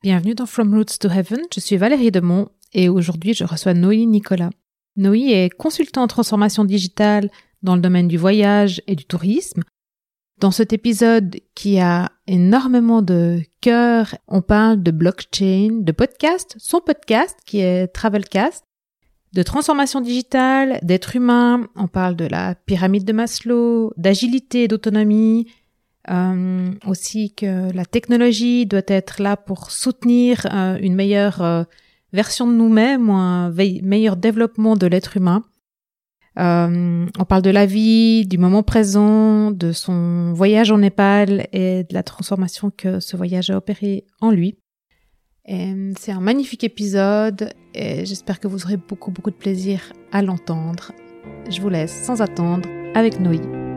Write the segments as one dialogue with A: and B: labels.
A: Bienvenue dans From Roots to Heaven, je suis Valérie Demont et aujourd'hui je reçois Noï Nicolas. Noï est consultant en transformation digitale dans le domaine du voyage et du tourisme. Dans cet épisode qui a énormément de cœur, on parle de blockchain, de podcast, son podcast qui est Travelcast, de transformation digitale, d'être humain, on parle de la pyramide de Maslow, d'agilité, d'autonomie, euh, aussi que la technologie doit être là pour soutenir euh, une meilleure euh, version de nous-mêmes ou un meilleur développement de l'être humain. on parle de la vie, du moment présent, de son voyage en Népal et de la transformation que ce voyage a opéré en lui. C'est un magnifique épisode et j'espère que vous aurez beaucoup beaucoup de plaisir à l'entendre. Je vous laisse sans attendre avec Noé.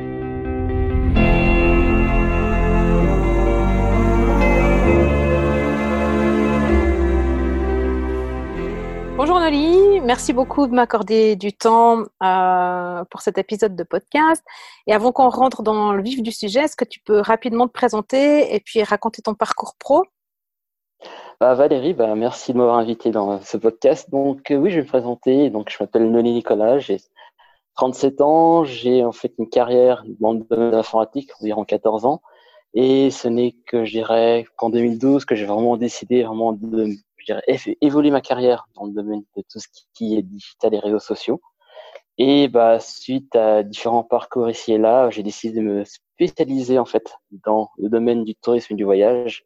A: Bonjour Noli, merci beaucoup de m'accorder du temps euh, pour cet épisode de podcast. Et avant qu'on rentre dans le vif du sujet, est-ce que tu peux rapidement te présenter et puis raconter ton parcours pro?
B: Bah, Valérie, bah, merci de m'avoir invité dans ce podcast. Donc euh, oui, je vais me présenter. Donc je m'appelle Noli Nicolas, j'ai 37 ans, j'ai en fait une carrière dans le domaine de l'informatique, environ 14 ans. Et ce n'est que, je dirais, qu'en 2012 que j'ai vraiment décidé vraiment de je dirais, évoluer ma carrière dans le domaine de tout ce qui est digital et réseaux sociaux. Et bah, suite à différents parcours ici et là, j'ai décidé de me spécialiser en fait dans le domaine du tourisme et du voyage.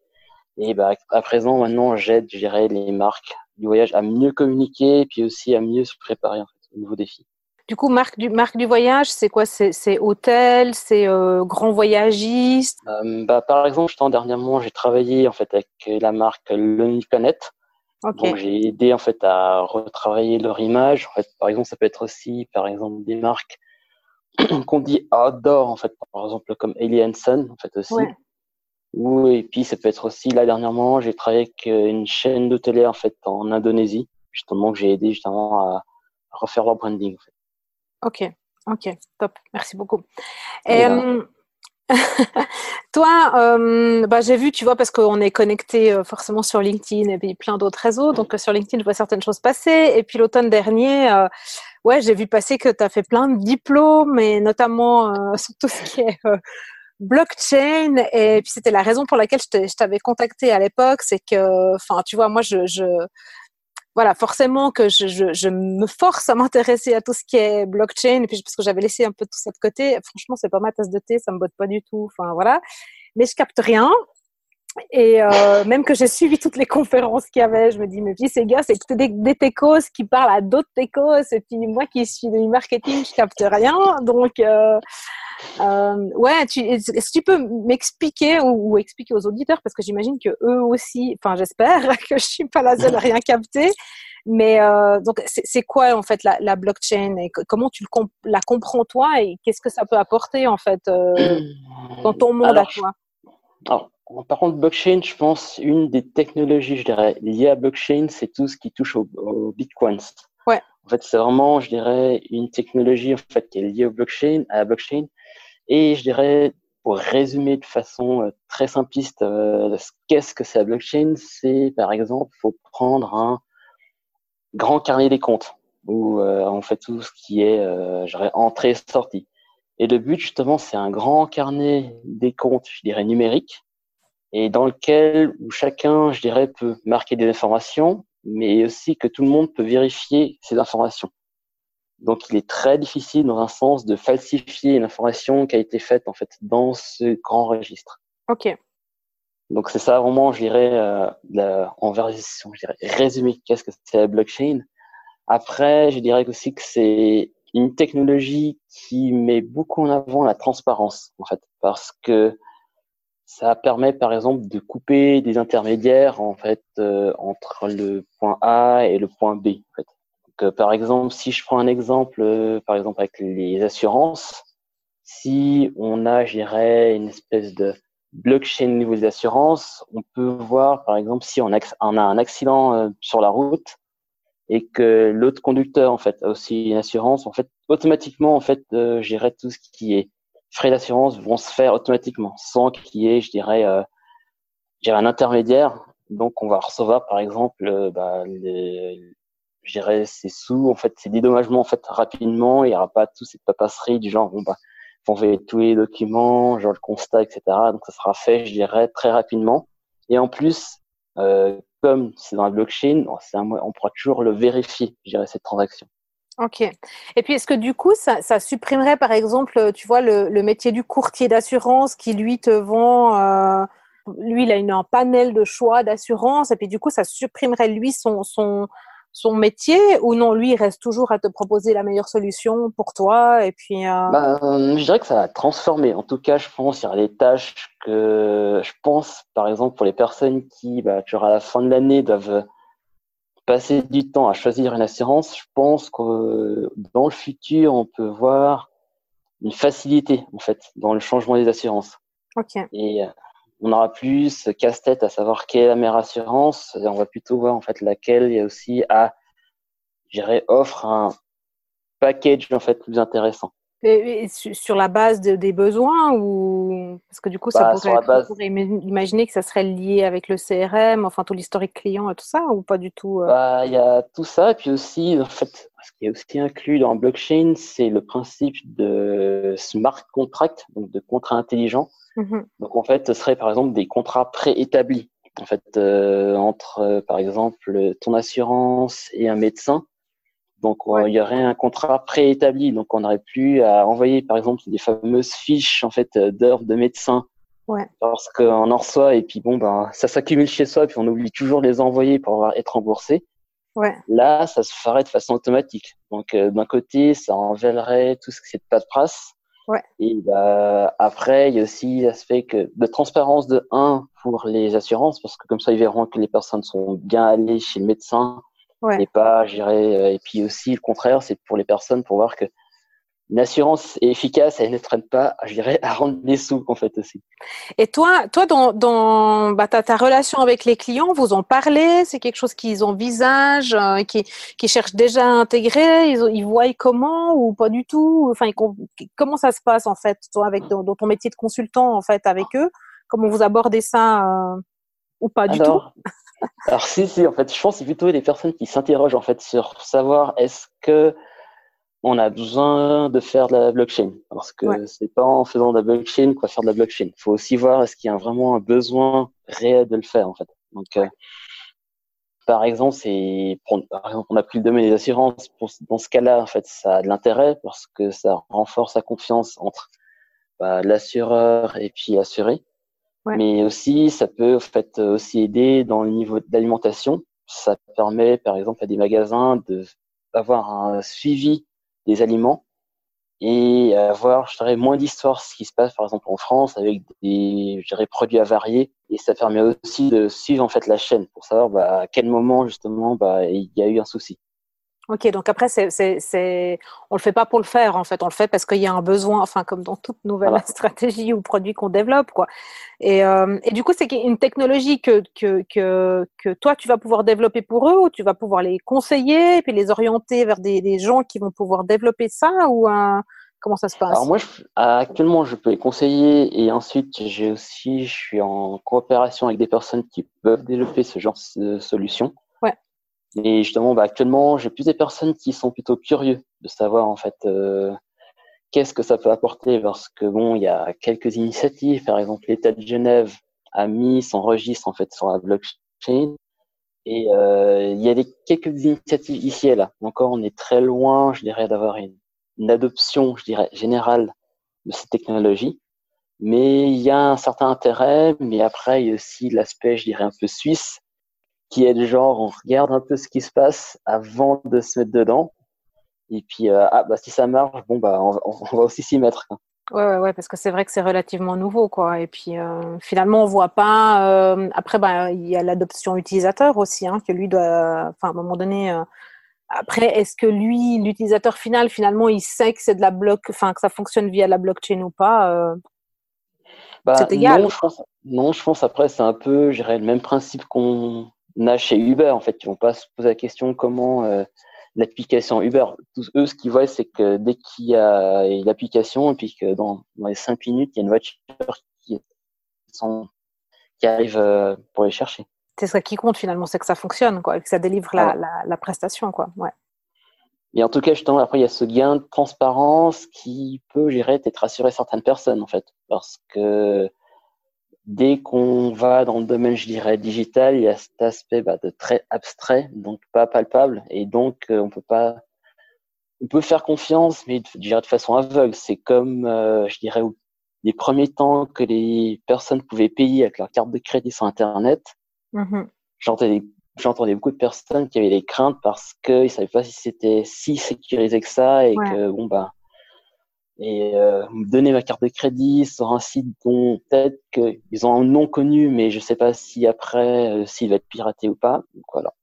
B: Et bah, à présent, maintenant, j'aide, je dirais, les marques du voyage à mieux communiquer et puis aussi à mieux se préparer en fait, aux nouveaux défis.
A: Du coup, marque du, marque du voyage, c'est quoi? C'est hôtel, c'est euh, grand voyagiste?
B: Euh, bah, Par exemple, dernièrement, j'ai travaillé en fait avec la marque Lonely Planet. Donc j'ai aidé en fait à retravailler leur image. En fait, par exemple, ça peut être aussi, par exemple, des marques qu'on dit outdoor en fait, par exemple comme Alien Sun en fait aussi. Ouais. et puis ça peut être aussi là dernièrement, j'ai travaillé avec euh, une chaîne d'hôteliers en fait en Indonésie, justement que j'ai aidé justement à, refaire leur branding. En fait.
A: Ok, ok, top, merci beaucoup. Et, Toi, euh, bah, j'ai vu, tu vois, parce qu'on est connecté euh, forcément sur LinkedIn et puis plein d'autres réseaux. Donc, euh, sur LinkedIn, je vois certaines choses passer. Et puis, l'automne dernier, ouais, j'ai vu passer que tu as fait plein de diplômes, et notamment sur tout ce qui est blockchain. Et puis, c'était la raison pour laquelle je t'avais contacté à l'époque. C'est que, enfin, tu vois, moi, je, je voilà, forcément que je, je, je me force à m'intéresser à tout ce qui est blockchain, et puis parce que j'avais laissé un peu tout ça de côté. Franchement, c'est pas ma tasse de thé, ça me botte pas du tout. Enfin voilà, mais je capte rien. Et euh, même que j'ai suivi toutes les conférences qu'il y avait, je me dis, mais puis ces gars, c'est des, des techos qui parlent à d'autres techos, et puis moi qui suis du marketing, je capte rien. Donc, euh, euh, ouais, tu, est-ce que tu peux m'expliquer ou, expliquer aux auditeurs, parce que j'imagine que eux aussi, enfin j'espère que je suis pas la seule à rien capter, mais donc c'est quoi en fait la, la blockchain et comment tu le la comprends toi? Et qu'est-ce que ça peut apporter en fait dans ton monde à toi?
B: alors, par contre, blockchain, je pense, une des technologies, je dirais, liées à blockchain, c'est tout ce qui touche au, au bitcoins.
A: Ouais.
B: En fait, c'est vraiment, je dirais, une technologie en fait qui est liée au blockchain, à la blockchain, et je dirais, pour résumer de façon euh, très simpliste, euh, qu'est-ce que c'est la blockchain C'est par exemple, faut prendre un grand carnet des comptes où euh, on fait tout ce qui est, euh, je dirais, entrée-sortie. Et le but justement, c'est un grand carnet des comptes, je dirais, numérique, et dans lequel où chacun, je dirais, peut marquer des informations, mais aussi que tout le monde peut vérifier ces informations. Donc, il est très difficile, dans un sens, de falsifier une information qui a été faite en fait dans ce grand registre.
A: Ok.
B: Donc, c'est ça vraiment, je dirais, euh, en version, je dirais, résumé, qu'est-ce que c'est la blockchain. Après, je dirais aussi que c'est une technologie qui met beaucoup en avant la transparence, en fait, parce que ça permet, par exemple, de couper des intermédiaires, en fait, euh, entre le point A et le point B, en fait. Donc, euh, par exemple, si je prends un exemple, euh, par exemple avec les assurances, si on a, je dirais, une espèce de blockchain au niveau des assurances, on peut voir, par exemple, si on a, un accident euh, sur la route et que l'autre conducteur, en fait, a aussi une assurance, en fait, automatiquement, en fait, je dirais tout ce qui est frais d'assurance vont se faire automatiquement, sans qu'il y ait, je dirais, euh, un intermédiaire Donc, on va recevoir, par exemple, bah, les, je dirais, ces sous, en fait, ces dédommagements, en fait, rapidement. Il n'y aura pas toute cette papasserie du genre, bon, bah, envoyer tous les documents, genre le constat, etc. Donc, ça sera fait, je dirais, très rapidement. Et en plus, euh, comme c'est dans la blockchain, on pourra toujours le vérifier, je dirais, cette transaction.
A: Ok. Et puis, est-ce que du coup, ça, supprimerait, par exemple, tu vois, le, métier du courtier d'assurance qui, lui, te vend, euh, lui, il a une, un panel de choix d'assurance, et puis du coup, ça supprimerait, lui, son, son, son métier ou non lui il reste toujours à te proposer la meilleure solution pour toi et puis
B: euh... bah, je dirais que ça va transformer en tout cas je pense il y aura des tâches que je pense par exemple pour les personnes qui bah, à la fin de l'année doivent passer du temps à choisir une assurance je pense que dans le futur on peut voir une facilité en fait dans le changement des assurances
A: ok
B: et euh, on aura plus casse-tête à savoir quelle est la meilleure assurance. Et on va plutôt voir en fait laquelle il y a aussi à, gérer offre un package en fait plus intéressant.
A: Et, sur la base des besoins ou parce que du coup ça bah, pourrait, imaginer que ça serait lié avec le CRM, enfin tout l'historique client et tout ça ou pas du tout.
B: Euh? Bah il y a tout ça et puis aussi en fait ce qui est aussi inclus dans blockchain c'est le principe de smart contract donc de contrat intelligent Mhm. Donc en fait, ce serait par exemple des contrats préétablis. En fait, euh, entre euh, par exemple ton assurance et un médecin. Donc il y aurait un contrat préétabli. Donc on n'aurait plus à envoyer par exemple des fameuses fiches en fait d'heures de médecin.
A: Ouais.
B: Parce qu'on en reçoit et puis bon ben ça s'accumule chez soi et puis on oublie toujours de les envoyer pour être remboursé.
A: Ouais.
B: Là, ça se ferait de façon automatique. Donc euh, d'un côté, ça enlèverait tout ce qui est de paperasse
A: Ouais.
B: Et bah, après, il y a aussi l'aspect que de transparence de 1 pour les assurances, parce que comme ça, ils verront que les personnes sont bien allées chez le médecin
A: ouais.
B: et pas, j'irai. Et puis aussi, le contraire, c'est pour les personnes pour voir que une assurance est efficace, elle ne traîne pas, je dirais, à rendre des sous, en fait, aussi.
A: Et toi, toi dans, dans bah, ta, ta, relation avec les clients, vous en parlez? C'est quelque chose qu'ils envisagent, euh, qui, qui cherchent déjà à intégrer? Ils, ils voient comment ou pas du tout? Enfin, comment ça se passe, en fait, toi, avec dans, ton métier de consultant, en fait, avec eux? Comment vous abordez ça euh, ou pas du tout?
B: Alors, si, si, en fait, je pense que c'est plutôt des personnes qui s'interrogent, en fait, sur savoir est-ce que on a besoin de faire de la blockchain parce que c'est pas en faisant de la blockchain qu'on va faire de la blockchain. Il faut aussi voir est-ce qu'il y a vraiment un besoin réel de le faire en fait. Donc, euh, par exemple, c'est par exemple, on a pris le domaine des assurances. Pour, dans ce cas-là, en fait, ça a de l'intérêt parce que ça renforce la confiance entre bah, l'assureur et puis l'assuré. Mais aussi, ça peut en fait aussi aider dans le niveau d'alimentation. Ça permet, par exemple, à des magasins de avoir un suivi des aliments et avoir, je dirais, moins d'histoires, ce qui se passe par exemple en France avec des, je dirais, produits avariés. Et ça permet aussi de suivre en fait la chaîne pour savoir bah, à quel moment justement bah, il y a eu un souci.
A: Ok, donc après, c'est, c'est, c'est, on le fait pas pour le faire, en fait, on le fait parce qu'il y a un besoin, enfin, comme dans toute nouvelle stratégie ou produit qu'on développe, quoi. Et, euh, et du coup, c'est une technologie que, que, que, que toi, tu vas pouvoir développer pour eux ou tu vas pouvoir les conseiller et puis les orienter vers des, des gens qui vont pouvoir développer ça ou un, comment ça se passe?
B: Alors moi, actuellement, je peux les conseiller et ensuite, j'ai aussi, je suis en coopération avec des personnes qui peuvent développer ce genre de solution. Mais justement, bah, actuellement, j'ai plus des personnes qui sont plutôt curieux de savoir en fait euh, qu'est-ce que ça peut apporter parce que bon, il y a quelques initiatives, par exemple l'État de Genève a mis son registre en fait sur la blockchain et euh, il y a des, quelques initiatives ici et là. Encore, on est très loin, je dirais, d'avoir une, une adoption, je dirais, générale de ces technologies. Mais il y a un certain intérêt, mais après, il y a aussi l'aspect, je dirais, un peu suisse, qui est le genre on regarde un peu ce qui se passe avant de se mettre dedans. Et puis euh, ah bah si ça marche, bon bah on, va aussi s'y mettre.
A: Ouais, ouais, ouais, parce que c'est vrai que c'est relativement nouveau, quoi. Et puis euh, finalement, on voit pas. Euh, après, bah, il y a l'adoption utilisateur aussi, hein, que lui doit. Enfin, à un moment donné. après, est-ce que lui, l'utilisateur final, finalement, il sait que c'est de la bloc, enfin que ça fonctionne via la blockchain ou pas
B: bah, égal. Non je, pense, non, je pense après c'est un peu, je dirais, le même principe qu'on a chez Uber. En fait, ils vont pas se poser la question comment euh, l'application Uber. Tous eux, ce qu'ils voient, c'est que dès qu'il y a l'application et puis que dans, dans, les cinq minutes, il y a une voiture qui, sont, qui arrive euh, pour les chercher.
A: c'est ça qui compte finalement, c'est que ça fonctionne, quoi, que ça délivre la, la, prestation, quoi. Ouais.
B: Et en tout cas, justement, après, il y a ce gain de transparence qui peut, gérer peut-être rassurer certaines personnes, en fait. Parce que dès qu'on va dans le domaine, je dirais, digital, il y a cet aspect bah, de très abstrait, donc pas palpable. Et donc, euh, on peut pas. On peut faire confiance, mais je dirais de façon aveugle. C'est comme, euh, je dirais, les premiers temps que les personnes pouvaient payer avec leur carte de crédit sur Internet. J'entendais j'entendais beaucoup de personnes qui avaient des craintes parce qu'ils ne savaient pas si c'était si sécurisé que ça et que bon bah et euh, me donner ma carte de crédit sur un site dont peut-être qu'ils ont un nom connu mais je sais pas si après euh, s'il va être piraté ou pas donc voilà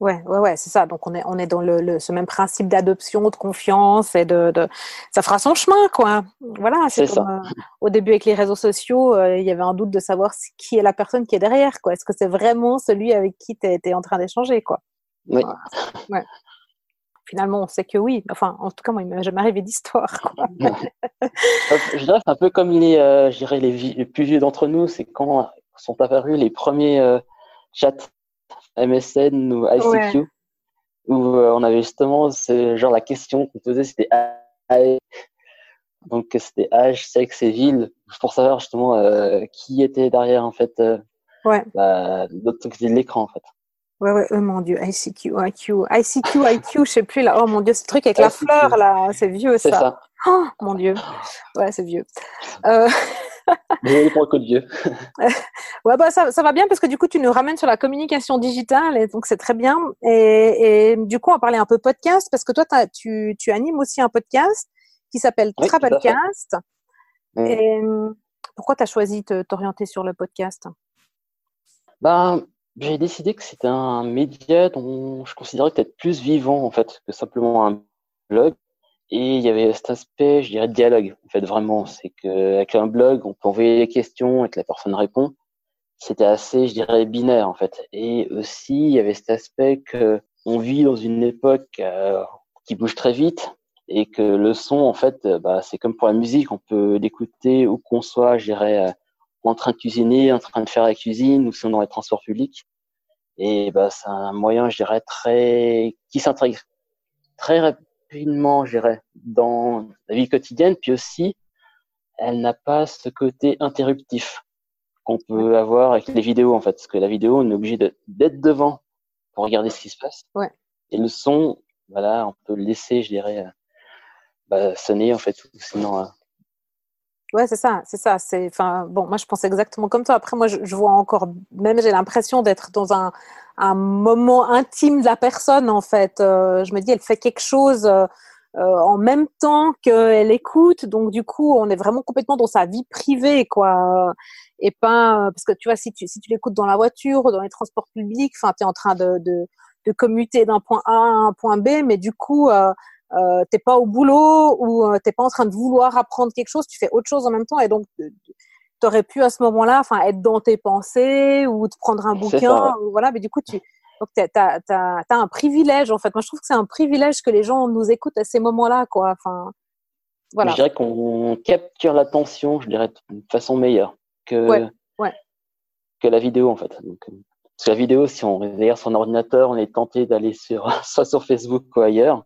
A: Ouais, ouais, ouais, c'est ça. Donc on est, on est dans le, ce même principe d'adoption, de confiance et de, de, ça fera son chemin, quoi. Voilà, c'est ça. Euh, au début avec les réseaux sociaux, euh, il y avait un doute de savoir qui est la personne qui est derrière, quoi. Est-ce que c'est vraiment celui avec qui tu es, en train d'échanger, quoi?
B: Oui.
A: Ouais. Finalement, on sait que oui. Enfin, en tout cas, moi, il m'est jamais arrivé d'histoire.
B: je dirais c'est un peu comme les, euh, les, plus vieux d'entre nous, c'est quand sont apparus les premiers chats MSN ou ICQ, où euh, on avait justement ce, genre la question qu'on posait, c'était donc c'était âge, sexe et ville, pour savoir justement euh, qui était derrière en fait euh,
A: ouais.
B: bah, l'autre côté de l'écran en fait.
A: Ouais, ouais, oh mon dieu, ICQ, IQ, ICQ, IQ, je sais plus là. Oh mon dieu, ce truc avec la fleur là, c'est vieux ça.
B: ça.
A: Oh mon dieu, ouais, c'est vieux. Euh...
B: vieux.
A: ouais, bah, ça, ça, va bien parce que du coup, tu nous ramènes sur la communication digitale et donc c'est très bien. Et, et, du coup, on va parler un peu podcast parce que toi, tu, tu, animes aussi un podcast qui s'appelle Travelcast. Et pourquoi tu as choisi de t'orienter sur le podcast?
B: Ben, J'ai décidé que c'était un média dont je considérais peut-être plus vivant en fait que simplement un blog. Et il y avait cet aspect, je dirais, de dialogue. En fait, vraiment, c'est qu'avec un blog, on peut envoyer des questions et que la personne répond. C'était assez, je dirais, binaire, en fait. Et aussi, il y avait cet aspect que on vit dans une époque euh, qui bouge très vite et que le son, en fait, bah, c'est comme pour la musique, on peut l'écouter où qu'on soit, je dirais, euh, en train de cuisiner, en train de faire la cuisine ou si on est dans les transports publics. Et bah, c'est un moyen, je dirais, très qui s'intègre très rapidement, je dirais, dans la vie quotidienne, puis aussi, elle n'a pas ce côté interruptif qu'on peut avoir avec les vidéos, en fait, parce que la vidéo, on est obligé d'être devant pour regarder ce qui se passe.
A: Ouais.
B: Et le son, voilà, on peut le laisser, je dirais, euh, bah, sonner, en fait, sinon. Euh,
A: ouais, c'est ça, c'est ça. C'est, enfin, bon, moi je pense exactement comme toi. Après, moi, je, je vois encore, même j'ai l'impression d'être dans un, un moment intime de la personne en fait. Euh, je me dis, elle fait quelque chose euh, euh, en même temps qu'elle écoute, donc du coup, on est vraiment complètement dans sa vie privée, quoi. Et pas parce que tu vois, si tu si tu l'écoutes dans la voiture, ou dans les transports publics, enfin, tu es en train de, de, de commuter d'un point A à un point B, mais du coup, euh, euh, t'es pas au boulot ou t'es pas en train de vouloir apprendre quelque chose, tu fais autre chose en même temps, et donc tu aurais pu à ce moment-là enfin être dans tes pensées ou te prendre un bouquin voilà mais du coup tu donc tu as, un privilège en fait. Moi je trouve que c'est un privilège que les gens nous écoutent à ces moments-là quoi. Enfin
B: voilà. je dirais qu'on capture l'attention je dirais de façon meilleure que que la vidéo en fait. Donc, parce que la vidéo si on regarde son ordinateur on est tenté d'aller sur soit sur Facebook ou ailleurs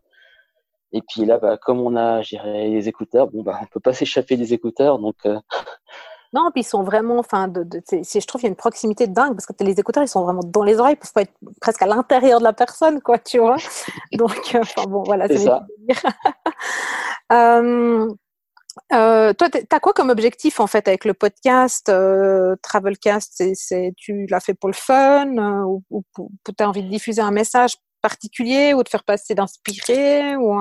B: et puis là, bah, comme on a, géré les écouteurs, bon, bah, on peut pas s'échapper des écouteurs, donc euh,
A: non, puis ils sont vraiment, enfin, de, de je trouve qu'il y a une proximité de dingue parce que les écouteurs, ils sont vraiment dans les oreilles, ils peuvent être presque à l'intérieur de la personne, quoi, tu vois. Donc, euh, enfin bon, voilà,
B: c'est ça.
A: euh, euh, toi, tu as quoi comme objectif en fait avec le podcast euh, Travelcast Tu l'as fait pour le fun ou, ou, tu as envie de diffuser un message particulier ou de faire passer d'inspirer ou,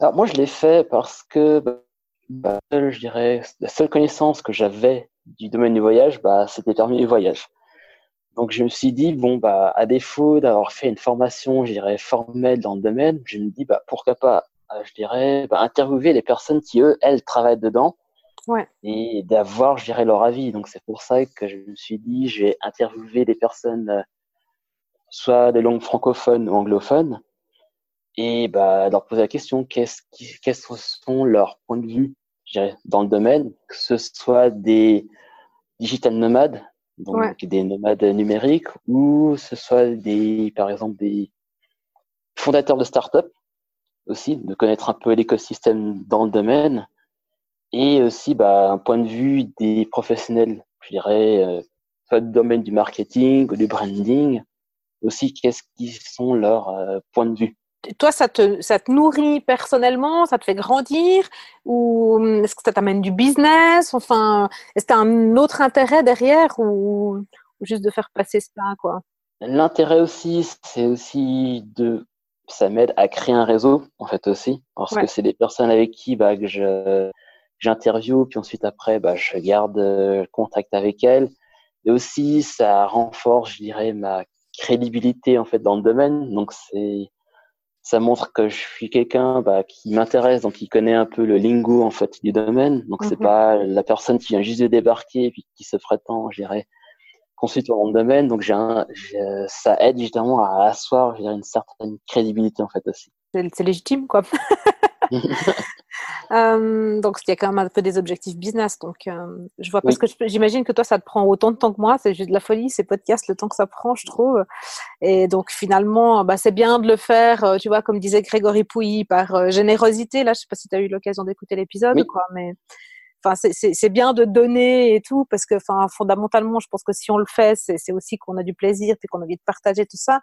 B: Alors, moi, je l'ai fait parce que bah, je dirais, la seule connaissance que j'avais du domaine du voyage, bah, c'était permis du voyage. Donc, je me suis dit, bon, bah, à défaut d'avoir fait une formation, je dirais, formelle dans le domaine, je me dis, bah, pourquoi pas, euh, je dirais, bah, interviewer les personnes qui, eux, elles, travaillent dedans.
A: Ouais.
B: Et d'avoir, je dirais, leur avis. Donc, c'est pour ça que je me suis dit, je vais interviewer des personnes, euh, soit des langues francophones ou anglophones, et bah, leur poser la question qu'est-ce qui, quels sont leurs points de vue dans le domaine, que ce soit des digital nomades, donc des nomades numériques, ou ce soit des, par exemple, des fondateurs de start-up aussi, de connaître un peu l'écosystème dans le domaine, et aussi bah, un point de vue des professionnels, je dirais, euh, soit du domaine du marketing ou du branding, aussi qu'est-ce qui sont leurs euh, points de vue.
A: Toi, ça te, ça te nourrit personnellement, ça te fait grandir, ou hum, est-ce que ça t'amène du business? Enfin, est-ce que tu as un autre intérêt derrière ou, juste de faire passer ça quoi?
B: L'intérêt aussi, c'est aussi de ça m'aide à créer un réseau en fait aussi. Parce que c'est des personnes avec qui bah, que je j'interview puis ensuite après bah, je garde euh, contact avec elles. Et aussi ça renforce je dirais ma crédibilité en fait dans le domaine. Donc c'est ça montre que je suis quelqu'un bah, qui m'intéresse donc qui connaît un peu le lingo en fait du domaine donc c'est mhm. pas la personne qui vient juste de débarquer et puis qui se prétend je dirais consultant dans le domaine. Donc, j'ai ça aide justement à asseoir une certaine crédibilité en fait aussi.
A: C'est légitime, quoi. euh, donc, il y a quand même un peu des objectifs business. Donc, euh, je vois parce que j'imagine que toi, ça te prend autant de temps que moi. C'est juste de la folie, ces podcasts, le temps que ça prend, je trouve. Et donc, finalement, bah, c'est bien de le faire, euh, tu vois, comme disait Grégory Pouilly, par euh, générosité. Là, je sais pas si tu as eu l'occasion d'écouter l'épisode, quoi, mais enfin c'est bien de donner et tout parce que enfin fondamentalement je pense que si on le fait c'est aussi qu'on a du plaisir et qu'on a envie de partager tout ça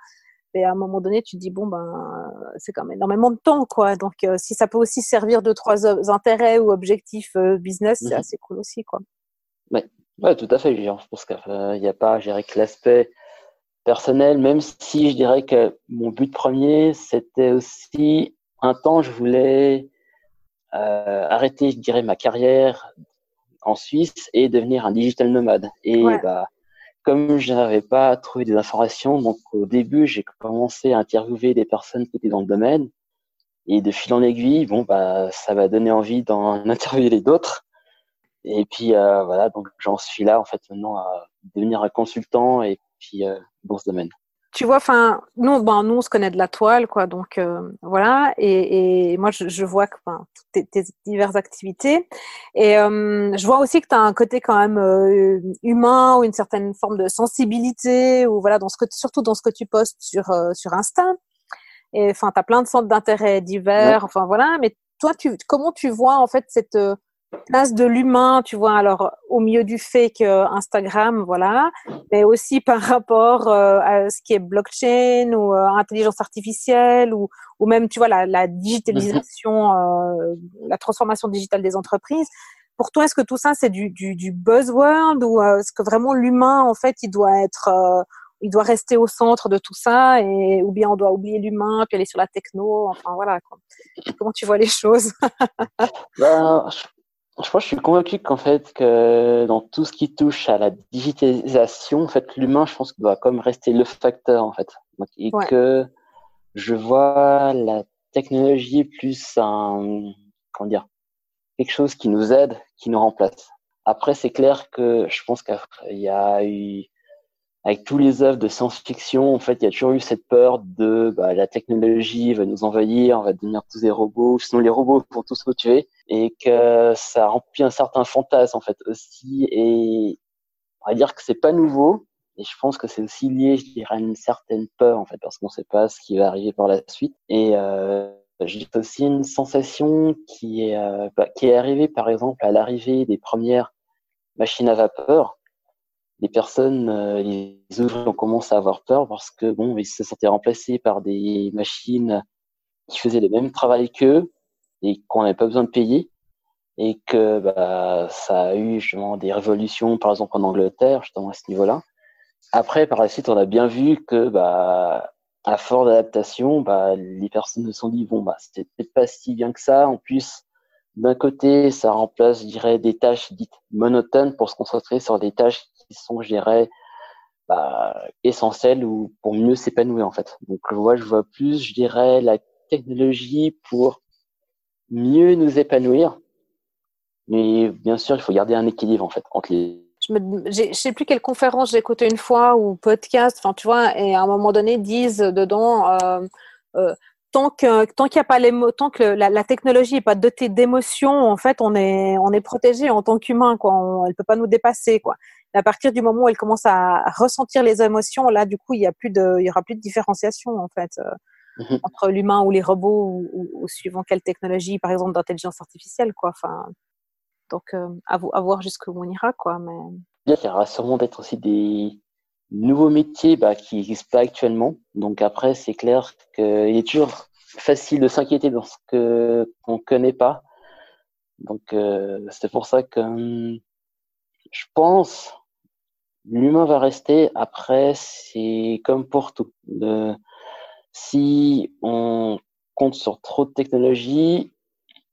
A: et à un moment donné tu te dis bon ben c'est quand même énormément de temps quoi donc euh, si ça peut aussi servir de trois intérêts ou objectifs euh, business c'est mhm. assez cool aussi quoi
B: ouais, ouais tout à fait je pense qu'il n'y a pas je dirais que l'aspect personnel même si je dirais que mon but premier c'était aussi un temps je voulais euh, arrêter, je dirais, ma carrière en Suisse et devenir un digital nomade. Et bah, comme je n'avais pas trouvé des informations, donc au début, j'ai commencé à interviewer des personnes qui étaient dans le domaine. Et de fil en aiguille, bon, bah, ça m'a donné envie d'en interviewer d'autres. Et puis euh, voilà, donc j'en suis là en fait maintenant à devenir un consultant et puis euh, dans ce domaine
A: tu vois, enfin, nous, ben, nous, on se connaît de la toile, quoi. Donc euh, voilà. Et, moi, je, vois que tes, tes, diverses activités. Et euh, je vois aussi que tu as un côté quand même euh, humain ou une certaine forme de sensibilité, ou voilà, dans ce que, surtout dans ce que tu postes sur sur Insta. Et enfin, tu as plein de centres d'intérêt divers. Enfin voilà. Mais toi, tu, comment tu vois en fait cette place de l'humain, tu vois, alors au milieu du fait que Instagram, voilà, mais aussi par rapport euh, à ce qui est blockchain ou euh, intelligence artificielle ou, ou même, tu vois, la, la digitalisation, mhm. euh, la transformation digitale des entreprises. Pour toi, est-ce que tout ça, c'est du, du, du, buzzword ou est-ce que vraiment l'humain, en fait, il doit être, il doit rester au centre de tout ça et ou bien on doit oublier l'humain puis aller sur la techno. Enfin voilà. Quoi. Comment tu vois les choses?
B: Ben, je pense, je suis convaincu qu'en fait, que dans tout ce qui touche à la digitalisation, en fait, l'humain, je pense qu'il doit comme rester le facteur, en fait. et que je vois la technologie plus un, comment dire, quelque chose qui nous aide, qui nous remplace. Après, c'est clair que je pense qu'il y a eu avec tous les œuvres de science-fiction, en fait, il y a toujours eu cette peur de bah, la technologie va nous envahir, on va devenir tous des robots, sinon les robots vont tous nous tuer, et que ça remplit un certain fantasme en fait aussi. Et on va dire que c'est pas nouveau, et je pense que c'est aussi lié, je dirais, à une certaine peur en fait, parce qu'on ne sait pas ce qui va arriver par la suite. Et euh, aussi une sensation qui est euh, bah, qui est arrivée par exemple à l'arrivée des premières machines à vapeur les personnes, euh, les ouvriers ont commencé à avoir peur parce que bon, ils se sentaient remplacés par des machines qui faisaient le même travail qu'eux et qu'on n'avait pas besoin de payer et que bah, ça a eu justement des révolutions, par exemple en Angleterre, justement à ce niveau-là. Après, par la suite, on a bien vu que bah, à force d'adaptation, bah, les personnes se sont dit bon, bah, c'était pas si bien que ça. En plus, d'un côté, ça remplace, je dirais, des tâches dites monotones pour se concentrer sur des tâches qui sont, je dirais, bah, essentielles ou pour mieux s'épanouir en fait. Donc moi, je vois plus, je dirais, la technologie pour mieux nous épanouir. Mais bien sûr, il faut garder un équilibre en fait entre les.
A: Je ne sais plus quelle conférence j'ai écouté une fois ou podcast, enfin tu vois, et à un moment donné disent dedans. Euh, euh, tant que tant qu'il a pas les tant que la, technologie n'est pas dotée d'émotions, en fait, on est on est protégé en tant qu'humain, quoi. On, elle peut pas nous dépasser, quoi. à partir du moment où elle commence à ressentir les émotions, là, du coup, il y a plus de, il y aura plus de différenciation en fait euh, mhm. entre l'humain ou les robots ou, suivant quelle technologie, par exemple d'intelligence artificielle, quoi. Enfin, donc euh, à, à, voir jusqu'où on ira, quoi. Mais
B: il y aura sûrement d'être aussi des nouveaux métiers bah, qui n'existent pas actuellement. Donc après, c'est clair qu'il est toujours facile de s'inquiéter dans ce que qu'on connaît pas. Donc euh, c'est pour ça que hum, je pense l'humain va rester. Après, c'est comme pour tout. Si on compte sur trop de technologie,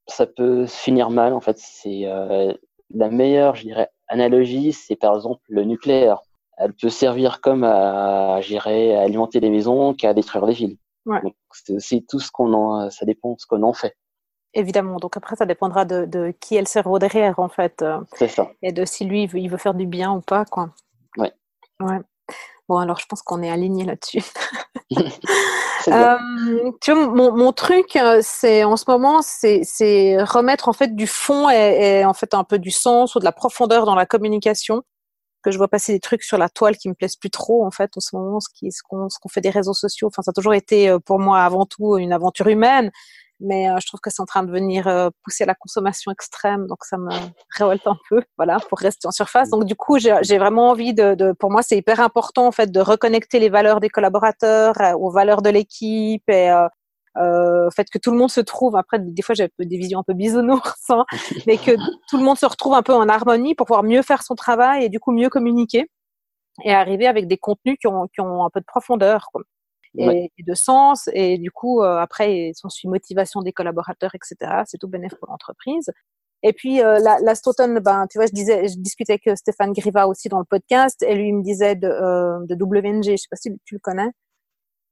B: ça peut finir mal. En fait, c'est euh, la meilleure, je dirais, analogie, c'est par exemple le nucléaire. Elle peut servir comme à, gérer, à alimenter les maisons qu'à détruire les villes. c'est aussi tout ce qu'on en, ça dépend de ce qu'on en fait.
A: Évidemment. Donc après, ça dépendra de, qui est le cerveau derrière, en fait. Euh,
B: c'est ça.
A: Et de si lui, il veut, faire du bien ou pas, quoi.
B: Ouais.
A: Ouais. Bon, alors je pense qu'on est aligné là-dessus. euh, tu vois, mon, mon truc, euh, c'est en ce moment, c'est remettre en fait du fond et, et, en fait un peu du sens ou de la profondeur dans la communication. Que je vois passer des trucs sur la toile qui me plaisent plus trop en fait en ce moment, ce qu'on ce qu'on qu'on fait des réseaux sociaux. Enfin, ça a toujours été euh, pour moi avant tout une aventure humaine mais euh, je trouve que c'est en train de venir euh, pousser la consommation extrême, donc ça me révolte un peu, voilà, pour rester en surface. Donc du coup, j'ai vraiment envie de, de, pour moi, c'est hyper important en fait de reconnecter les valeurs des collaborateurs euh, aux valeurs de l'équipe et euh, euh, fait que tout le monde se trouve. Après, des fois, j'ai des visions un peu bisounours, hein, mais que tout le monde se retrouve un peu en harmonie pour pouvoir mieux faire son travail et du coup mieux communiquer et arriver avec des contenus qui ont, qui ont un peu de profondeur. Quoi et, de sens. Et du coup, euh, après, on suit motivation des collaborateurs, etc. C'est tout bénéfique pour l'entreprise. Et puis, euh, la, la ben, tu vois, je disais, je discutais avec Stéphane Griva aussi dans le podcast, et lui, il me disait de, euh, de WNG, je sais pas si tu le connais.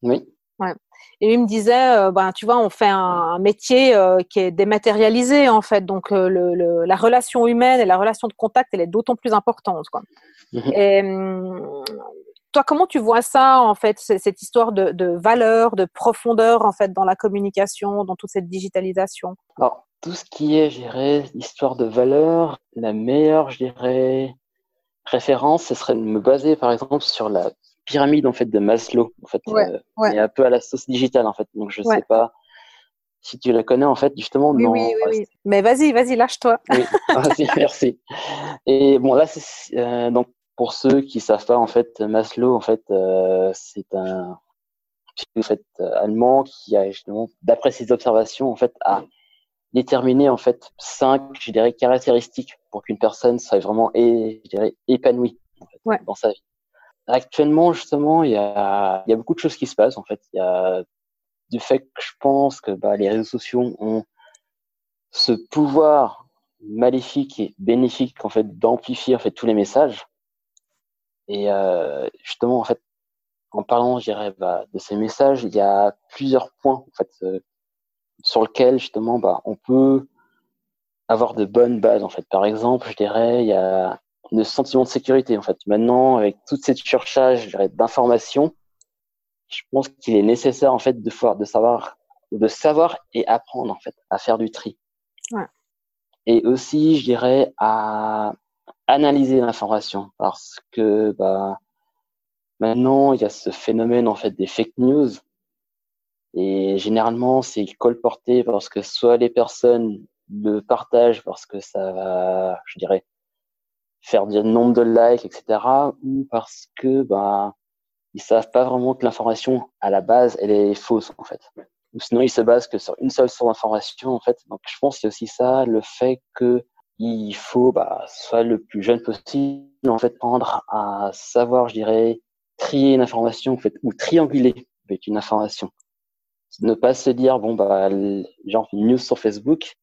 B: Oui.
A: Ouais. Et lui me disait, euh, ben, tu vois, on fait un, métier euh, qui est dématérialisé en fait, donc le, le, la relation humaine et la relation de contact, elle est d'autant plus importante. Quoi. Mhm. Et, hum, toi, comment tu vois ça, en fait, cette histoire de, de, valeur, de profondeur, en fait, dans la communication, dans toute cette digitalisation?
B: Alors, tout ce qui est, je dirais, histoire de valeur, la meilleure, je dirais, référence, ce serait de me baser, par exemple, sur la pyramide, en fait, de Maslow, en fait,
A: ouais,
B: euh, et un peu à la sauce digitale, en fait. Donc, je sais pas si tu la connais, en fait, justement.
A: Oui, oui, oui, Mais vas-y, vas-y, lâche-toi.
B: Oui, vas-y, merci. Et bon, là, c'est euh, donc pour ceux qui savent pas, en fait, Maslow, en fait, euh, c'est un en fait, allemand qui a justement, d'après ses observations, en fait, a déterminé en fait cinq, je dirais, caractéristiques pour qu'une personne soit vraiment, je dirais, épanouie dans sa vie. Actuellement, justement, il y a, il y a beaucoup de choses qui se passent. En fait, il y a du fait que je pense que bah, les réseaux sociaux ont ce pouvoir maléfique et bénéfique en fait d'amplifier en fait tous les messages et euh, justement, en fait, en parlant, je dirais, bah, de ces messages, il y a plusieurs points en fait euh, sur lesquels justement, bah, on peut avoir de bonnes bases. En fait, par exemple, je dirais, il y a le sentiment de sécurité. En fait, maintenant, avec toute cette surcharge d'informations, je pense qu'il est nécessaire en fait de, de savoir, de savoir et apprendre en fait à faire du tri.
A: Ouais.
B: Et aussi, je dirais, à analyser l'information parce que bah, maintenant il y a ce phénomène en fait des fake news et généralement c'est colporté parce que soit les personnes le partagent parce que ça va, je dirais, faire du nombre de likes, etc. ou parce que bah ils savent pas vraiment que l'information à la base elle est fausse en fait. Ou sinon ils se basent que sur une seule source d'information en fait. Donc je pense qu'il y a aussi ça, le fait que il faut bah, soit le plus jeune possible en fait prendre à savoir je dirais trier une information en fait ou trianguler avec une information. Ne pas se dire bon bah genre une news sur Facebook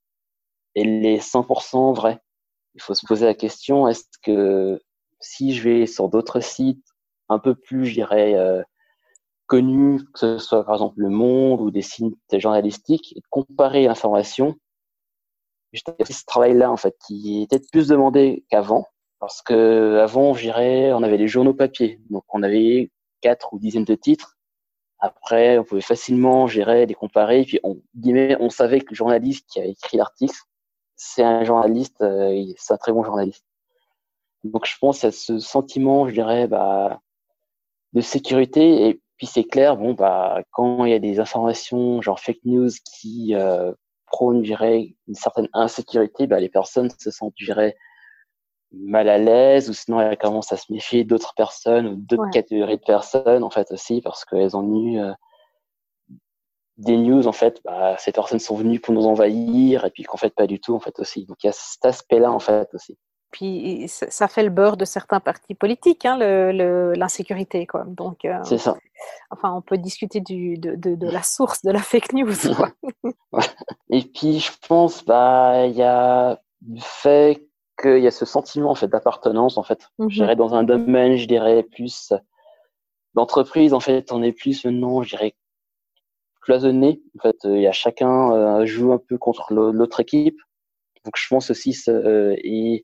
B: elle est 100% vraie il faut se poser la question est-ce que si je vais sur d'autres sites un peu plus je dirais euh, connus que ce soit par exemple Le Monde ou des sites journalistiques et comparer l'information fait ce travail-là, en fait, qui était plus demandé qu'avant. Parce que avant, je dirais, on avait les journaux papier. Donc, on avait quatre ou dizaines de titres. Après, on pouvait facilement, gérer, les comparer. puis, on, on savait que le journaliste qui a écrit l'article, c'est un journaliste, euh, c'est un très bon journaliste. Donc je pense à ce sentiment, je dirais, bah, de sécurité. Et puis c'est clair, bon, bah, quand il y a des informations genre fake news qui euh, dirais, une certaine insécurité, bah, les personnes se sentent, dirais, mal à l'aise ou sinon elles commencent à se méfier d'autres personnes ou d'autres catégories de personnes en fait aussi parce qu'elles ont eu euh, des news en fait bah, ces personnes sont venues pour nous envahir et puis qu'en fait pas du tout en fait aussi. Donc il y a cet aspect là en fait aussi
A: puis ça fait le beurre de certains partis politiques, hein, l'insécurité. Quoi. Donc,
B: euh, c'est ça.
A: Enfin, on peut discuter du, de, de, de, la source de la fake news. Quoi.
B: Et puis, je pense, bah, il y a le fait qu'il y a ce sentiment en fait d'appartenance en fait. Je mhm. dirais dans un domaine, je dirais plus d'entreprise. En fait, on est plus maintenant, je dirais cloisonné. En fait, il y a chacun euh, joue un peu contre l'autre équipe. Donc, je pense aussi euh, et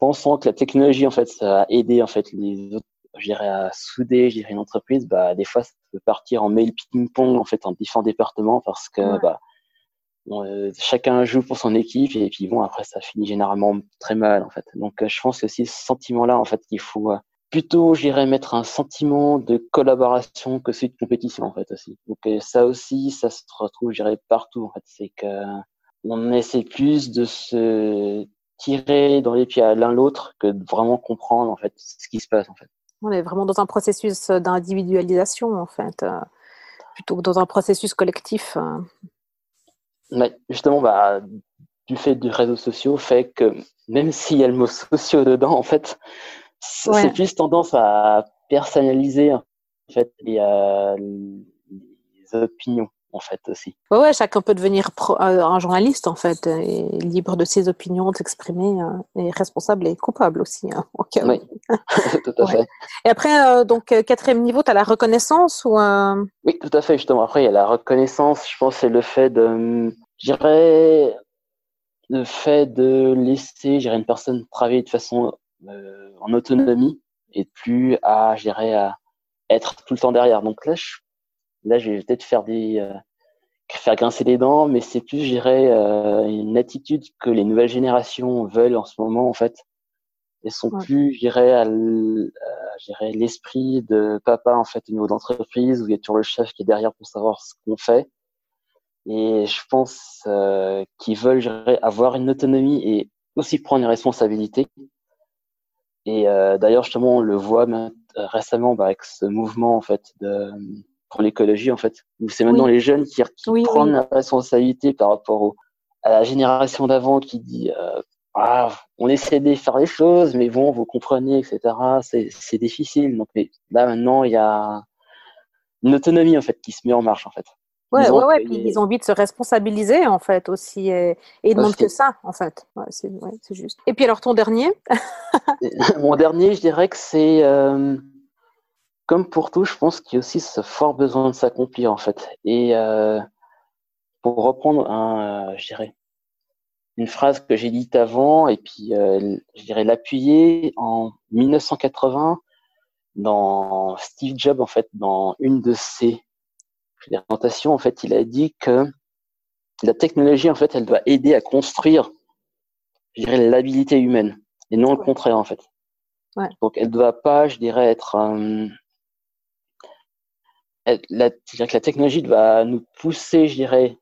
B: pensant que la technologie en fait ça a aidé en fait les autres je dirais à souder je dirais une entreprise bah des fois ça peut partir en mail ping-pong en fait en différents départements parce que bah euh, chacun joue pour son équipe et puis bon après ça finit généralement très mal en fait. Donc euh, je pense que aussi ce sentiment là en fait qu'il faut euh, plutôt j'irais mettre un sentiment de collaboration que celui de compétition en fait aussi. Donc ça aussi ça se retrouve j'irais partout en fait. C'est que on essaie plus de se tirer dans les pieds à l'un l'autre que de vraiment comprendre en fait ce qui se passe en fait.
A: On est vraiment dans un processus d'individualisation en fait, euh, plutôt que dans un processus collectif. Euh.
B: Mais justement, bah, du fait du réseau social fait que même s'il y a le mot sociaux dedans, en fait, c'est plus tendance à personnaliser en fait les opinions en fait aussi.
A: Ouais, ouais, chacun peut devenir euh, un journaliste en fait, et libre de ses opinions, d'exprimer, euh, et responsable et coupable aussi. Hein,
B: oui, tout à fait.
A: Et après, euh, donc quatrième niveau, tu as la reconnaissance ou
B: Oui, tout à fait. Justement, après il y a la reconnaissance. Je pense c'est le fait de, j'irais, le fait de laisser, j'irais une personne travailler de façon en autonomie et plus à, j'irais, à être tout le temps derrière. Donc là, je Là, je vais peut-être faire des euh, faire grincer les dents, mais c'est plus, je dirais, euh, une attitude que les nouvelles générations veulent en ce moment, en fait. Elles sont plus, je dirais, à l'esprit de papa, en fait, au niveau d'entreprise, où il y a toujours le chef qui est derrière pour savoir ce qu'on fait. Et je pense euh, qu'ils veulent, dirais, avoir une autonomie et aussi prendre une responsabilité. Et euh, d'ailleurs, justement, on le voit récemment bah, avec ce mouvement, en fait, de pour l'écologie en fait. C'est maintenant les jeunes qui, prennent la responsabilité par rapport à la génération d'avant qui dit euh, ah, on essaie de faire les choses, mais bon, vous comprenez, etc. C'est difficile. Donc là maintenant, il y a une autonomie en fait qui se met en marche en fait.
A: Ouais, ils ouais, ouais. Puis ils ont envie de se responsabiliser en fait aussi et, ils demandent que ça en fait. Ouais, c'est juste. Et puis alors ton dernier?
B: Mon dernier, je dirais que c'est euh, comme pour tout, je pense qu'il y a aussi ce fort besoin de s'accomplir en fait. Et euh, pour reprendre un, euh, je dirais, une phrase que j'ai dite avant et puis euh, je dirais l'appuyer en 1980 dans Steve Jobs en fait dans une de ses présentations en fait il a dit que la technologie en fait elle doit aider à construire je dirais l'habilité humaine et non le contraire en fait. Ouais. Donc elle doit pas je dirais être la, que la technologie va nous pousser, je dirais,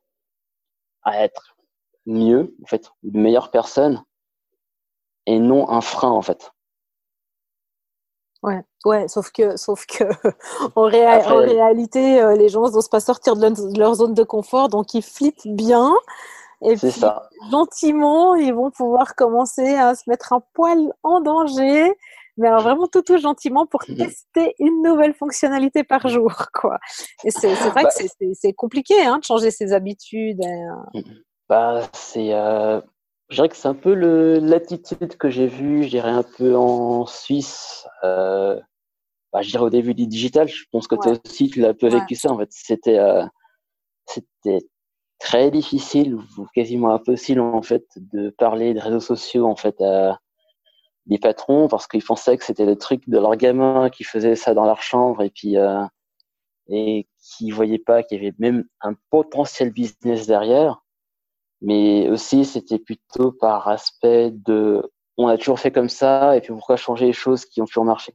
B: à être mieux, en fait, une meilleure personne, et non un frein, en fait.
A: Ouais, ouais, sauf que, sauf que en, réalité, euh, les gens n'osent pas sortir de leur, zone de confort, donc ils flippent bien. Et puis, ça. gentiment, ils vont pouvoir commencer à se mettre un poil en danger mais alors vraiment tout tout gentiment pour mhm. tester une nouvelle fonctionnalité par jour, quoi. Et c'est vrai que bah c'est compliqué hein, de changer ses habitudes. Euh.
B: Mhm. Bah, c'est, euh, je dirais que c'est un peu l'attitude que j'ai vue, je dirais un peu en Suisse. Euh, bah, je dirais au début du digital, je pense que toi aussi tu l'as un peu vécu ça. En fait, c'était, euh, c'était très difficile ou quasiment impossible en fait de parler de réseaux sociaux en fait à des patrons parce qu'ils pensaient que c'était le truc de leurs gamins qui faisaient ça dans leur chambre et puis euh, et qui voyaient pas qu'il y avait même un potentiel business derrière. Mais aussi c'était plutôt par aspect de on a toujours fait comme ça, et puis pourquoi changer les choses qui ont toujours marché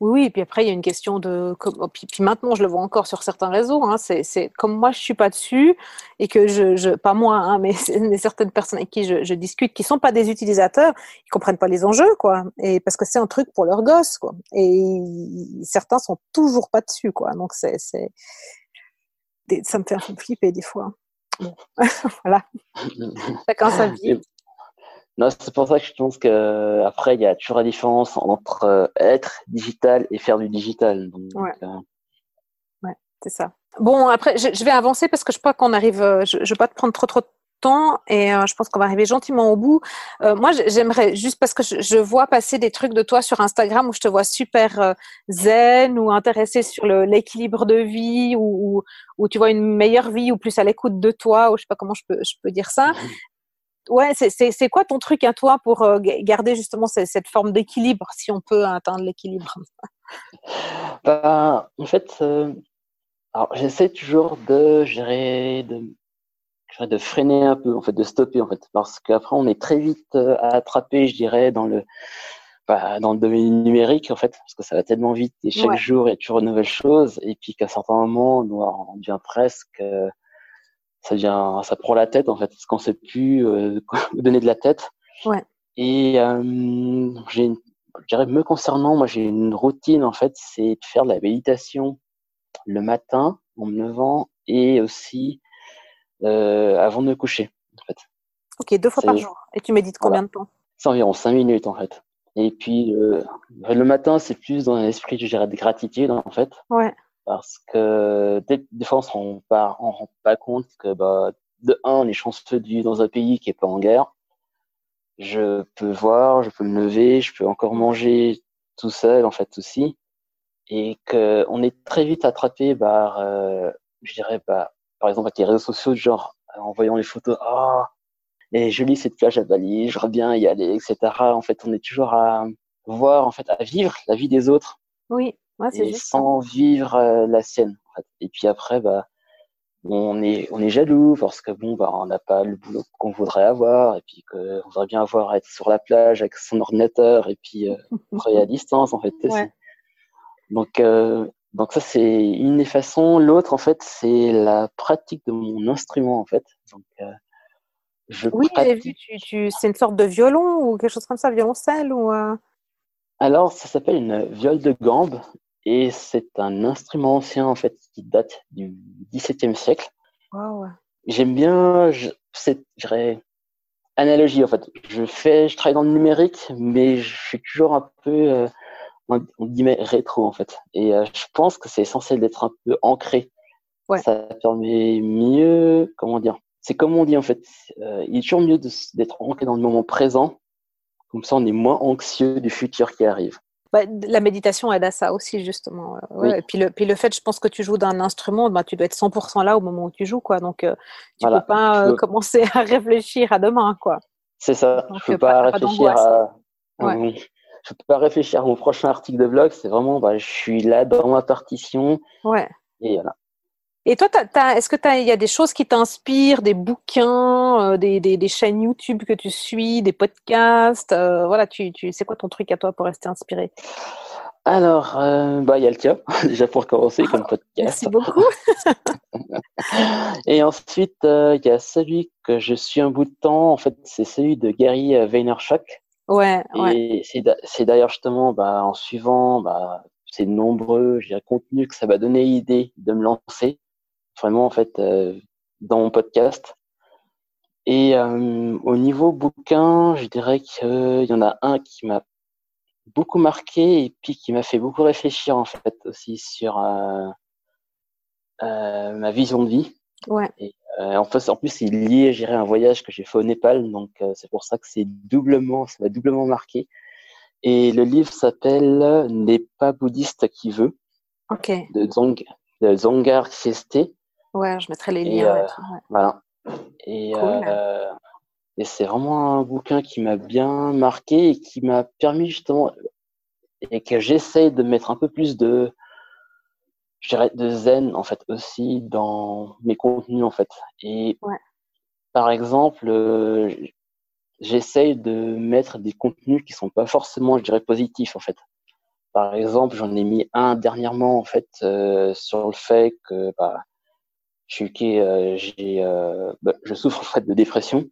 A: oui, oui, et puis après, il y a une question de. Oh, puis, puis maintenant, je le vois encore sur certains réseaux. Hein, c'est comme moi, je suis pas dessus et que je. je pas moi, hein, mais, certaines personnes avec qui je, je, discute qui sont pas des utilisateurs, ils comprennent pas les enjeux, quoi. Et parce que c'est un truc pour leurs gosses, quoi. Et certains sont toujours pas dessus, quoi. Donc, c'est. Ça me fait un peu flipper des fois. Bon. voilà. Chacun sa vie.
B: Non, c'est pour ça que je pense que après il y a toujours la différence entre euh, être digital et faire du digital.
A: ouais. Euh, ouais c'est ça. Bon, après, je, vais avancer parce que je crois qu'on arrive. Euh, je ne vais pas te prendre trop trop de temps et je pense qu'on va arriver gentiment au bout. moi, j'aimerais juste parce que je, vois passer des trucs de toi sur Instagram où je te vois super zen ou intéressé sur l'équilibre de vie ou, ou, tu vois une meilleure vie ou plus à l'écoute de toi ou je sais pas comment je peux, je peux dire ça. Ouais, c'est quoi ton truc à toi pour euh, garder justement cette, forme d'équilibre, si on peut atteindre l'équilibre?
B: Bah, En fait, euh, j'essaie toujours de gérer, de, de freiner un peu, en fait, de stopper, en fait, parce qu'après on est très vite euh, à attraper, je dirais, dans le bah, dans le domaine numérique, en fait, parce que ça va tellement vite et chaque jour il y a toujours une nouvelle chose, et puis qu'à certains moments on devient presque ça devient, ça prend la tête en fait, parce qu'on sait plus euh, donner de la tête.
A: Ouais.
B: Et euh, j'ai, je dirais, me concernant, moi j'ai une routine en fait, c'est de faire de la méditation le matin en me levant et aussi euh, avant de me coucher. En fait.
A: Ok, deux fois par jour. Et tu médites combien de temps?
B: C'est environ cinq minutes en fait. Et puis euh, le matin, c'est plus dans un esprit, je dirais, de gratitude en fait.
A: Ouais
B: parce que des, fois on se rend pas, compte que bah, de un, on est chanceux de vivre dans un pays qui est pas en guerre. Je peux voir, je peux me lever, je peux encore manger tout seul en fait aussi, et que on est très vite attrapé par, euh, je dirais, bah, par exemple avec les réseaux sociaux, genre en voyant les photos, ah, et je lis cette plage à Bali, je bien y aller, etc. En fait, on est toujours à voir, en fait, à vivre la vie des autres.
A: Oui
B: et sans vivre euh, la sienne. Et puis après, bah, on est, on est jaloux parce que bon, bah, on n'a pas le boulot qu'on voudrait avoir et puis qu'on voudrait bien avoir être sur la plage avec son ordinateur et puis euh, travailler à distance en fait. Donc, euh, donc ça c'est une des façons. L'autre en fait c'est la pratique de mon instrument en fait. Donc,
A: je oui, j'ai vu. Tu, tu... C'est une sorte de violon ou quelque chose comme ça, violoncelle ou.
B: Alors ça s'appelle une viole de gambe et c'est un instrument ancien en fait qui date du XVIIe siècle. J'aime bien, cette analogie en fait. Je fais, je travaille dans le numérique, mais je suis toujours un peu, euh, on, dit rétro en fait. Et euh, je pense que c'est essentiel d'être un peu ancré. Ça permet mieux, comment dire. C'est comme on dit en fait. Euh, il est toujours mieux d'être ancré dans le moment présent. Comme ça, on est moins anxieux du futur qui arrive.
A: Bah, la méditation aide à ça aussi, justement. Et puis le, puis le fait, je pense que tu joues d'un instrument, bah, tu dois être 100% là au moment où tu joues, quoi. Donc, euh, tu ne peux pas euh, commencer à réfléchir à demain, quoi.
B: C'est ça. je ne peux pas, réfléchir à... Je peux pas réfléchir à mon prochain article de blog. C'est vraiment, bah, je suis là dans ma partition.
A: Ouais.
B: Et voilà.
A: Et toi, est-ce que il y a des choses qui t'inspirent, des bouquins, euh, des, des, des, chaînes YouTube que tu suis, des podcasts euh, Voilà, tu, tu, c'est quoi ton truc à toi pour rester inspiré?
B: Alors, euh, bah, il y a le tien, déjà pour commencer, comme podcast.
A: Merci beaucoup.
B: Et ensuite, il y a celui que je suis un bout de temps. En fait, c'est celui de Gary Vaynerchuk.
A: Ouais, ouais.
B: c'est d'ailleurs justement bah, en suivant bah, ces nombreux contenus que ça m'a donné l'idée de me lancer vraiment en fait euh, dans mon podcast. Et euh, au niveau bouquin, je dirais qu'il y en a un qui m'a beaucoup marqué et puis qui m'a fait beaucoup réfléchir en fait aussi sur euh, ma vision de vie.
A: Ouais.
B: Et, en, fait, en plus, c'est lié, j'irai un voyage que j'ai fait au Népal, donc c'est pour ça que c'est doublement, ça m'a doublement marqué. Et le livre s'appelle N'est pas bouddhiste qui veut de, Zong, de Zongar
A: Ouais, je mettrai les liens.
B: Euh, voilà. Et, euh, et c'est vraiment un bouquin qui m'a bien marqué et qui m'a permis justement et que j'essaye de mettre un peu plus de je dirais de zen en fait aussi dans mes contenus en fait et par exemple euh, j'essaye de mettre des contenus qui sont pas forcément, je dirais, positifs en fait. Par exemple, j'en ai mis un dernièrement en fait euh, sur le fait que bah, je suis euh, j'ai euh, bah, je souffre en fait de dépression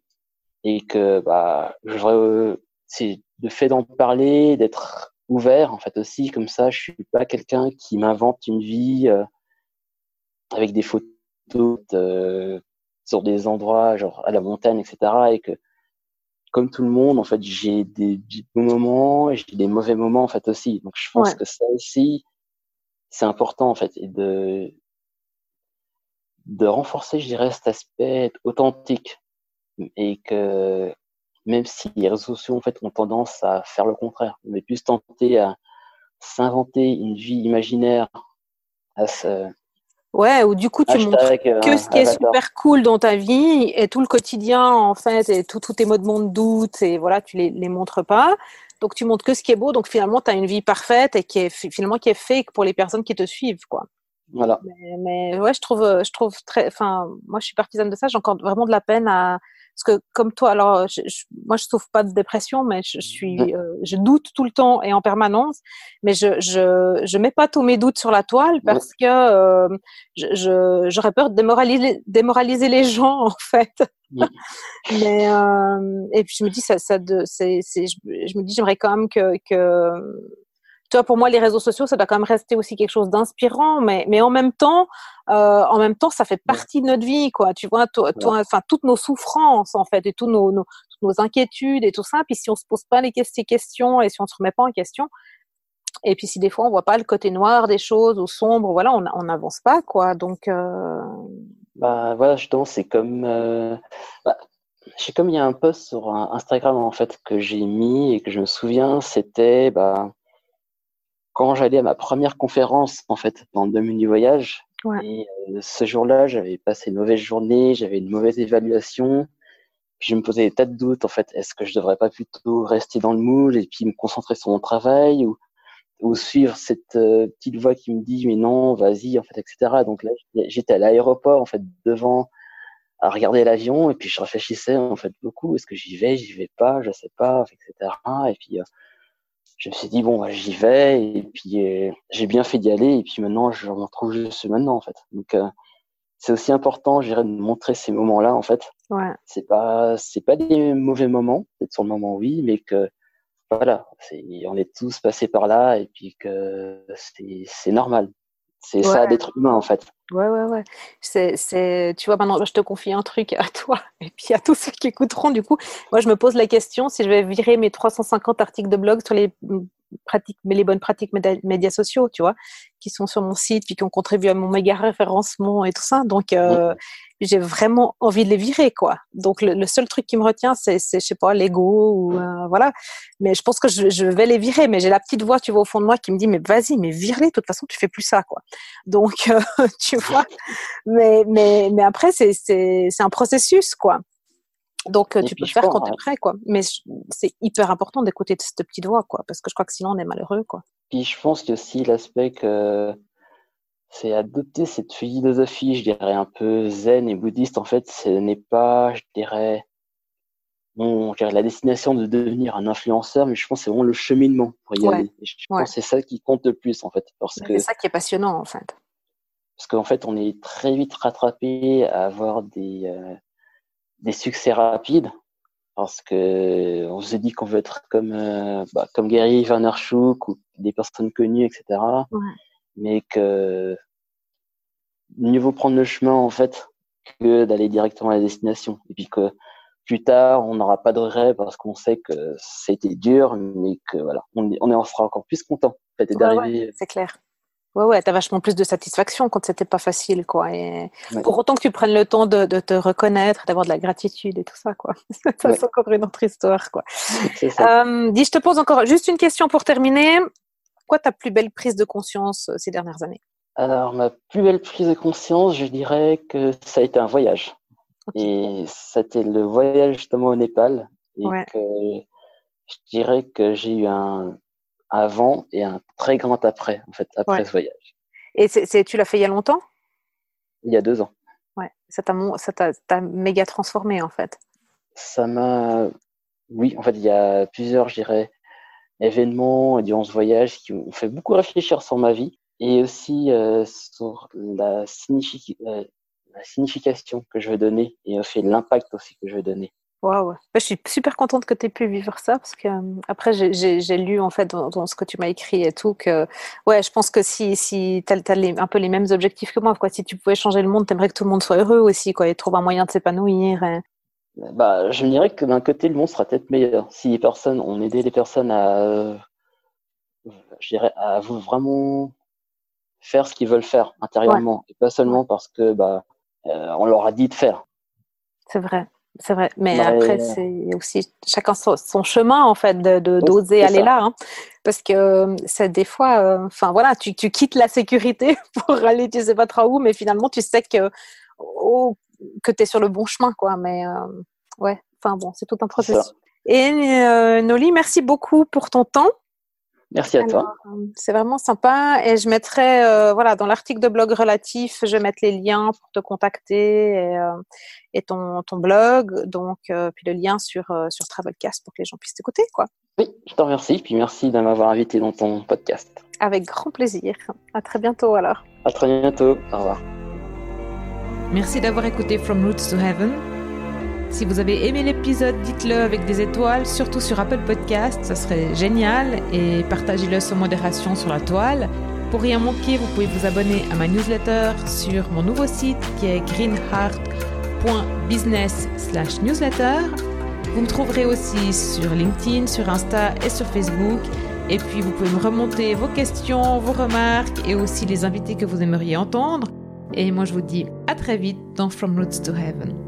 B: et que bah je c'est le fait d'en parler, d'être ouvert en fait aussi comme ça, je suis pas quelqu'un qui m'invente une vie euh, avec des photos sur des endroits genre à la montagne etc et que comme tout le monde, en fait, j'ai des, bons moments j'ai des mauvais moments, en fait, aussi. Donc, je pense que ça aussi, c'est important, en fait, et de, de renforcer, je dirais, cet aspect authentique. Et que, même si les réseaux sociaux, en fait, ont tendance à faire le contraire, on est plus tenté à s'inventer une vie imaginaire, à se,
A: Ouais, ou du coup, tu montres euh, que ce qui est super cool dans ta vie et tout le quotidien, en fait, et tous tes mots de monde doute, et voilà, tu les, les montres pas. Donc, tu montres que ce qui est beau. Donc, finalement, tu as une vie parfaite et qui est finalement qui est fake pour les personnes qui te suivent, quoi.
B: Voilà.
A: Mais, mais ouais, je trouve, je trouve très, enfin, moi, je suis partisane de ça. J'ai encore vraiment de la peine à, parce que comme toi, alors je, moi je souffre pas de dépression, mais je, suis, mmh. euh, je doute tout le temps et en permanence, mais je je je mets pas tous mes doutes sur la toile parce que euh, je j'aurais peur de démoraliser démoraliser les gens en fait. Mais euh, et puis je me dis ça ça de c'est c'est je, je, me dis j'aimerais quand même que que tu vois, pour moi, les réseaux sociaux, ça doit quand même rester aussi quelque chose d'inspirant, mais, mais en même temps, euh, en même temps, ça fait partie de notre vie, quoi. Tu vois, toi, enfin, toutes nos souffrances, en fait, et tous nos, nos, toutes nos inquiétudes et tout ça. Puis si on se pose pas les, ces questions et si on se remet pas en question, et puis si des fois on voit pas le côté noir des choses ou sombre, voilà, on n'avance pas, quoi. Donc, euh...
B: bah voilà, justement, c'est comme, euh... bah, je sais comme il y a un post sur Instagram en fait que j'ai mis et que je me souviens, c'était bah quand j'allais à ma première conférence, en fait, dans le du voyage, et euh, ce jour-là, j'avais passé une mauvaise journée, j'avais une mauvaise évaluation, puis je me posais des tas de doutes, en fait, est-ce que je devrais pas plutôt rester dans le moule et puis me concentrer sur mon travail ou, ou suivre cette euh, petite voix qui me dit mais non, vas-y, en fait, etc. Donc là, j'étais à l'aéroport, en fait, devant à regarder l'avion et puis je réfléchissais en fait beaucoup. Est-ce que j'y vais j'y vais pas je sais pas etc et puis euh, je me suis dit bon bah, j'y vais et puis euh, j'ai bien fait d'y aller et puis maintenant je m'en retrouve juste maintenant en fait. Donc euh, c'est aussi important je dirais de montrer ces moments là en fait.
A: Ouais.
B: c'est pas c'est pas des mauvais moments peut-être sur le moment oui mais que voilà c'est on est tous passés par là et puis que c'est c'est normal c'est ça d'être humain en fait.
A: Ouais, ouais, ouais. C'est, c'est, tu vois, maintenant, je te confie un truc à toi et puis à tous ceux qui écouteront. Du coup, moi, je me pose la question si je vais virer mes 350 articles de blog sur les pratiques, mais les bonnes pratiques médias sociaux, tu vois, qui sont sur mon site puis qui ont contribué à mon méga référencement et tout ça. Donc, euh, j'ai vraiment envie de les virer, quoi. Donc, le, seul truc qui me retient, c'est, c'est je sais pas, l'ego ou euh, voilà. Mais je pense que je, je vais les virer. Mais j'ai la petite voix, tu vois, au fond de moi qui me dit, mais vas-y, mais vire-les. De toute façon, tu fais plus ça, quoi. Donc, euh, tu vois. Mais, mais, mais après, c'est, c'est, c'est un processus, quoi. Donc, tu peux faire quand tu es prêt, quoi. Mais c'est hyper important d'écouter cette petite voix, quoi, parce que je crois que sinon on est malheureux, quoi.
B: Puis je pense a aussi l'aspect que c'est adopter cette philosophie, je dirais, un peu zen et bouddhiste. En fait, ce n'est pas, je dirais, bon, je dirais la destination de devenir un influenceur, mais je pense que c'est vraiment le cheminement pour y aller. Et je pense que c'est ça qui compte le plus, en fait. Que
A: c'est ça qui est passionnant, en fait.
B: Parce qu'en fait, on est très vite rattrapé à avoir des, euh, des succès rapides parce que on se dit qu'on veut être comme euh, bah, comme Gary Vaynerchuk ou des personnes connues etc mais que mieux vaut prendre le chemin en fait que d'aller directement à la destination. Et puis que plus tard on n'aura pas de regret parce qu'on sait que c'était dur mais que voilà on, on en sera encore plus content en fait,
A: d'arriver c'est clair Ouais, ouais, t'as vachement plus de satisfaction quand c'était pas facile, quoi. Et pour autant que tu prennes le temps de, de te reconnaître, d'avoir de la gratitude et tout ça, quoi. ça, c'est encore une autre histoire, quoi. Euh, dis, je te pose encore juste une question pour terminer. Quoi ta plus belle prise de conscience euh, ces dernières années?
B: Alors, ma plus belle prise de conscience, je dirais que ça a été un voyage. Et c'était le voyage justement au Népal. Et que je dirais que j'ai eu un, avant et un très grand après, en fait, après ce voyage.
A: Et tu l'as fait il y a longtemps?
B: Il y a deux ans.
A: Ouais, ça t'a, ça t'a, méga transformé, en fait.
B: Ça m'a. oui, en fait, il y a plusieurs, je dirais, événements durant ce voyage qui m'ont fait beaucoup réfléchir sur ma vie et aussi euh, sur la, euh, la, signification que je veux donner et aussi l'impact aussi que je veux donner.
A: Waouh, je suis super contente que tu aies pu vivre ça parce que euh, après j'ai lu en fait dans, ce que tu m'as écrit et tout que ouais, je pense que si si tu as, un peu les mêmes objectifs que moi quoi, si tu pouvais changer le monde, tu aimerais que tout le monde soit heureux aussi quoi et trouve un moyen de s'épanouir.
B: Bah, je me dirais que d'un côté le monde sera peut-être meilleur si les personnes on aidait les personnes à je dirais à vraiment faire ce qu'ils veulent faire intérieurement et pas seulement parce que bah euh, on leur a dit de faire.
A: C'est vrai. C'est vrai, mais après, c'est aussi chacun son, chemin, en fait, de d'oser aller là. Hein. Parce que euh, c'est des fois, euh, enfin voilà, tu, tu, quittes la sécurité pour aller tu sais pas trop où, mais finalement, tu sais que, oh, que tu es sur le bon chemin, quoi. Mais ouais, enfin bon, c'est tout un processus. Et Noli, merci beaucoup pour ton temps.
B: Merci à toi.
A: Euh, c'est vraiment sympa et je mettrai euh, voilà dans l'article de blog relatif, je vais mettre les liens pour te contacter et, euh, et ton, ton, blog, donc puis le lien sur sur Travelcast pour que les gens puissent t'écouter quoi.
B: Oui, je te remercie puis merci de m'avoir invité dans ton podcast.
A: Avec grand plaisir. À très bientôt alors.
B: À très bientôt. Au revoir.
C: Merci d'avoir écouté From Roots to Heaven. Si vous avez aimé l'épisode, dites-le avec des étoiles, surtout sur Apple Podcast, ça serait génial, et partagez-le sans modération sur la toile. Pour rien manquer, vous pouvez vous abonner à ma newsletter sur mon nouveau site qui est greenheart.business/newsletter. Vous me trouverez aussi sur LinkedIn, sur Insta et sur Facebook. Et puis vous pouvez me remonter vos questions, vos remarques et aussi les invités que vous aimeriez entendre. Et moi je vous dis à très vite dans From Roots to Heaven.